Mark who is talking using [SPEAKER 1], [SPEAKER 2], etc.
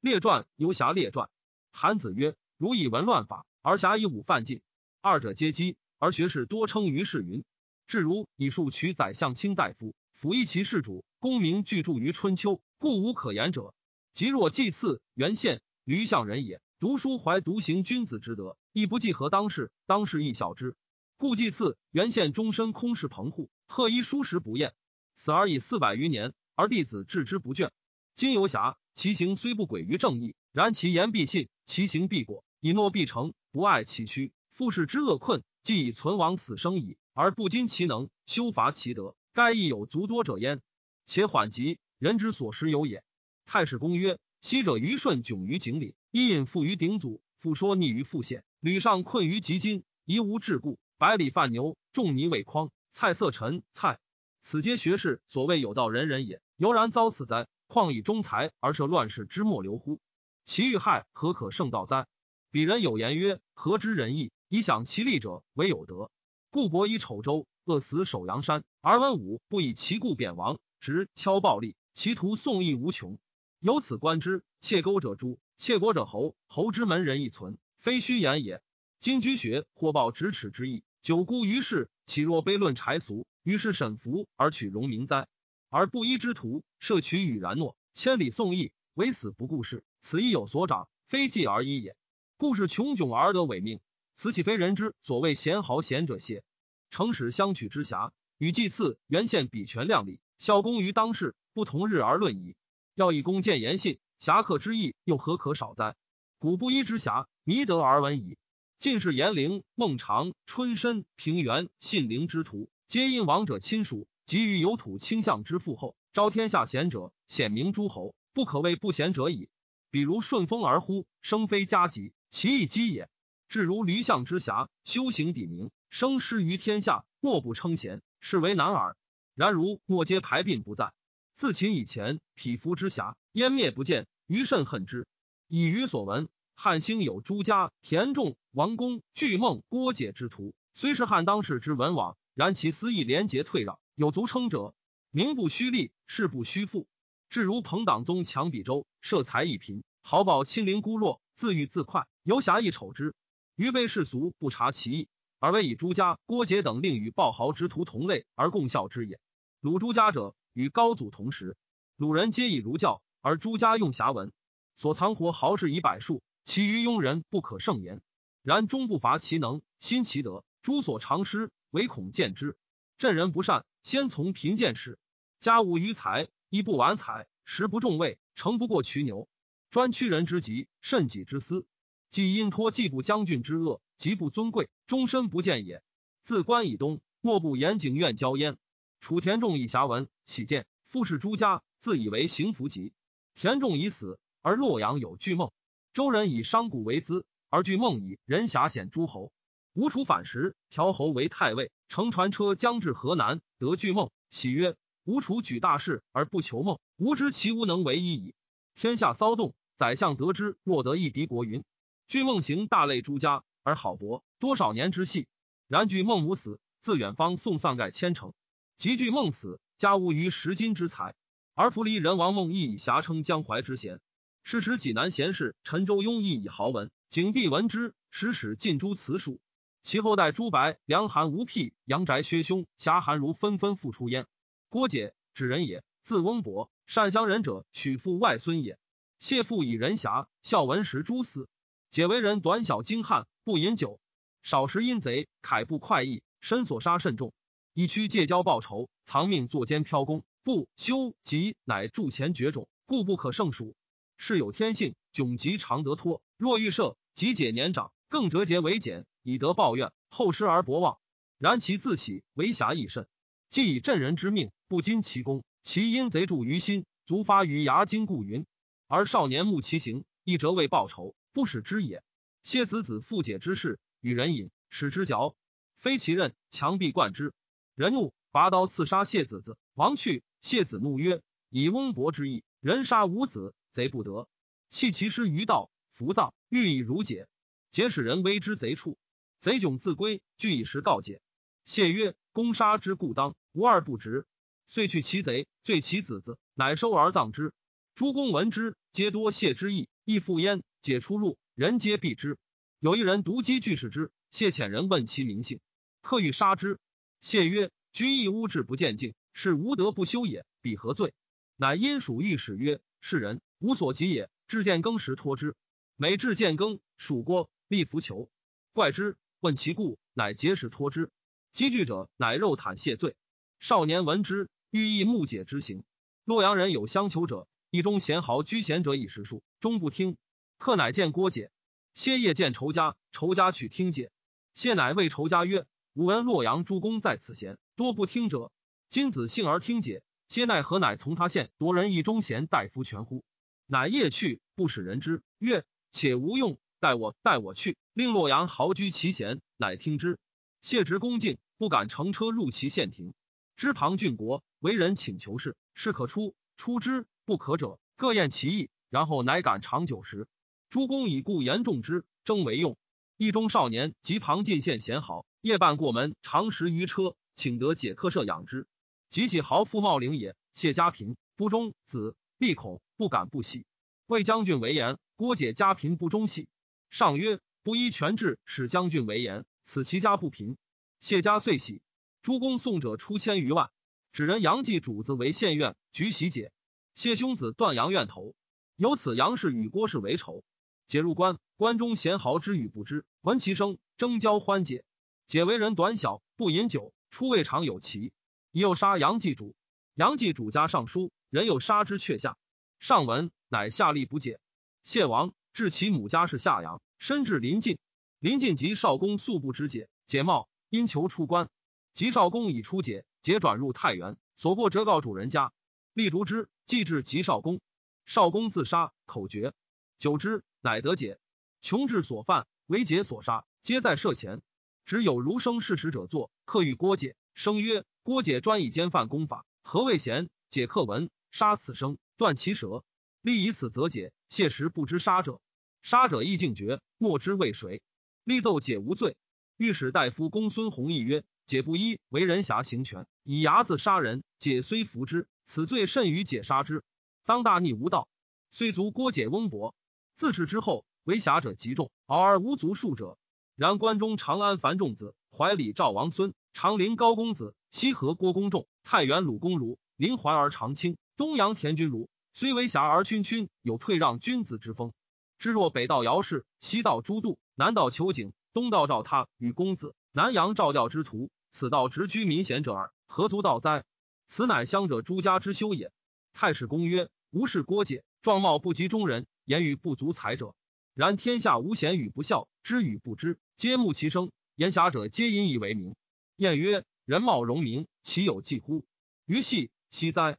[SPEAKER 1] 列传游侠列传。韩子曰：如以文乱法，而侠以武犯禁，二者皆讥。而学士多称于世云。至如以数取宰相卿大夫，辅一其事主，功名俱著于春秋，故无可言者。即若祭祀元献，驴相人也。读书怀独行君子之德，亦不计合当世，当世亦小之。故祭祀元献终身空室棚户，贺衣书食不厌，死而已四百余年，而弟子治之不倦。今游侠，其行虽不轨于正义，然其言必信，其行必果，以诺必成，不爱其躯。复世之恶困，既以存亡死生矣，而不矜其能，修伐其德，该亦有足多者焉。且缓急，人之所食有也。太史公曰：昔者虞舜窘于井里。伊尹附于鼎祖，复说逆于复县。吕尚困于极津，夷无桎梏。百里犯牛，仲尼为匡。蔡色陈蔡，此皆学士所谓有道人人也。犹然遭此哉？况以忠才而设乱世之末流乎？其欲害何可胜道哉？彼人有言曰：何知仁义？以享其利者，为有德。故伯以丑州饿死守阳山，而文武不以其故贬王，执敲暴力，其徒宋义无穷。由此观之，窃钩者诛。窃国者侯，侯之门人亦存，非虚言也。今居学或报咫尺之意，久孤于世，岂若卑论柴俗？于是沈服而取荣名哉？而不依之徒，摄取与然诺，千里送义，唯死不顾事，此亦有所长，非计而已也。故事穷窘而得伪命，此岂非人之所谓贤豪贤者邪？诚使相取之侠，与祭祀原献比权量力，效功于当世，不同日而论矣。要以公见言信。侠客之意又何可少哉？古不一之侠，弥德而闻矣。晋是严陵、孟尝、春申、平原、信陵之徒，皆因王者亲属，及于有土倾向之父后，招天下贤者，显明诸侯，不可谓不贤者矣。比如顺风而呼，生非加急，其义基也。至如驴相之侠，修行砥明，生师于天下，莫不称贤，是为难耳。然如莫皆排并不在。自秦以前，匹夫之侠湮灭不见，余甚恨之。以余所闻，汉兴有朱家、田仲、王公、巨孟、郭解之徒，虽是汉当世之文王，然其私意廉洁退让，有足称者。名不虚立，事不虚负。至如彭党宗强比周，设财一贫，豪宝亲邻孤弱，自欲自快，游侠亦丑之。余辈世俗不察其意，而为以朱家、郭解等令与暴豪之徒同类而共效之也。鲁朱家者。与高祖同时，鲁人皆以儒教，而朱家用侠文，所藏活豪士以百数，其余庸人不可胜言。然终不乏其能，心其德。诸所长师，唯恐见之。镇人不善，先从贫贱始。家无余财，衣不完彩，食不重味，诚不过渠牛。专屈人之急，慎己之私。既因托季布将军之恶，极不尊贵，终身不见也。自关以东，莫不严景院交焉。楚田仲以侠文喜见，复是朱家，自以为行福吉。田仲已死，而洛阳有巨梦。周人以商贾为资，而巨梦以人侠显诸侯。吴楚反时，调侯为太尉，乘船车将至河南，得巨梦，喜曰：“吴楚举大事而不求梦，吾知其无能为一矣。”天下骚动，宰相得之，若得一敌国云。巨梦行大类诸家，而好博多少年之戏。然巨梦无死，自远方送丧盖千城。及巨梦死，家无余十金之财，而弗离人王梦亦以侠称江淮之贤。是时济南贤士陈州庸亦以豪文，景帝闻之，使使进诸辞书。其后代朱白、梁韩、吴辟、杨宅、薛兄、侠韩如纷纷复出焉。郭解，指人也，字翁伯，善乡人者，许父外孙也。谢父以人侠，孝文时诸司。解为人短小精悍，不饮酒，少食阴贼，楷不快意，身所杀甚重。以屈借交报仇，藏命作奸飘功，不修吉，乃铸前绝种，故不可胜数。事有天性，窘急常得脱。若欲赦，即解年长，更折节为简，以德报怨，后失而博望。然其自起为侠亦甚，既以镇人之命，不矜其功，其因贼著于心，足发于牙筋。故云。而少年慕其行，亦折为报仇，不使之也。谢子子复解之事，与人饮，使之嚼，非其任，强必贯之。人怒，拔刀刺杀谢子子。亡去，谢子怒曰：“以翁伯之意，人杀无子，贼不得。弃其师于道，伏葬，欲以如解。解使人危之贼处，贼窘自归，具以时告解。谢曰：‘攻杀之故当，无二不直。’遂去其贼，罪其子子，乃收而葬之。诸公闻之，皆多谢之意，亦复焉。解出入，人皆避之。有一人独击拒使之，谢遣人问其名姓，客欲杀之。谢曰：“居亦污志不见敬，是无德不修也。彼何罪？”乃因属御史曰：“是人无所及也。”至见更时托之。每至见更，蜀郭立伏求，怪之。问其故，乃结使托之。积聚者，乃肉袒谢罪。少年闻之，欲意目解之行。洛阳人有相求者，一中贤豪居贤者以食数，终不听。客乃见郭解。谢夜见仇家，仇家去听解。谢乃谓仇家曰：“吾闻洛阳诸公在此贤，多不听者。今子幸而听解，谢奈何？乃从他县夺人一中贤大夫权乎？”乃夜去，不使人知。曰：“且无用，待我，待我去，令洛阳豪居其贤。”乃听之。谢执恭敬，不敢乘车入其县庭。知庞郡国为人请求事，事可出，出之不可者，各验其意，然后乃敢长久时。诸公以故言重之，征为用。一中少年及庞进献贤豪，夜半过门，常食于车，请得解客舍养之。及其豪富茂陵也，谢家贫，不忠子，必恐，不敢不喜。魏将军为言，郭解家贫不忠细。上曰：不依权制，使将军为言，此其家不贫。谢家遂喜。诸公送者出千余万，指人杨继主子为县院，举喜解。谢兄子断杨院头，由此杨氏与郭氏为仇。解入关，关中贤豪知与不知，闻其声，争交欢解。解为人短小，不饮酒，出未尝有奇。已有杀杨继主，杨继主家上书，人有杀之却下。上文乃下吏不解。谢王至其母家是夏阳，身至临近，临近及少公素不知解，解冒因求出关，及少公已出解，解转入太原，所过折告主人家，立逐之，既至及少公，少公自杀，口诀。久之，乃得解。穷至所犯，为解所杀，皆在舍前。只有儒生事使者作，客欲郭解。生曰：郭解专以奸犯功法，何谓贤？解客闻，杀此生，断其舌。立以此则解。谢时不知杀者，杀者亦敬绝，莫知为谁。立奏解无罪。御史大夫公孙弘毅曰：解不依为人侠行权，以牙子杀人，解虽服之，此罪甚于解杀之。当大逆无道，虽足郭解翁伯。自此之后，为侠者极众，敖而无足数者。然关中长安樊仲子、怀里赵王孙、长陵高公子、西河郭公仲、太原鲁公卢、临淮而长卿、东阳田君如，虽为侠而君君有退让君子之风。知若北道姚氏，西道朱度，南道求景，东道赵他与公子，南阳赵调之徒，此道直居民贤者耳，何足道哉？此乃乡者朱家之修也。太史公曰：吾是郭解，状貌不及中人。言语不足才者，然天下无贤与不孝，知与不知，皆慕其声。言侠者皆因以为名。晏曰：人貌荣名，其有忌乎？于系奚哉？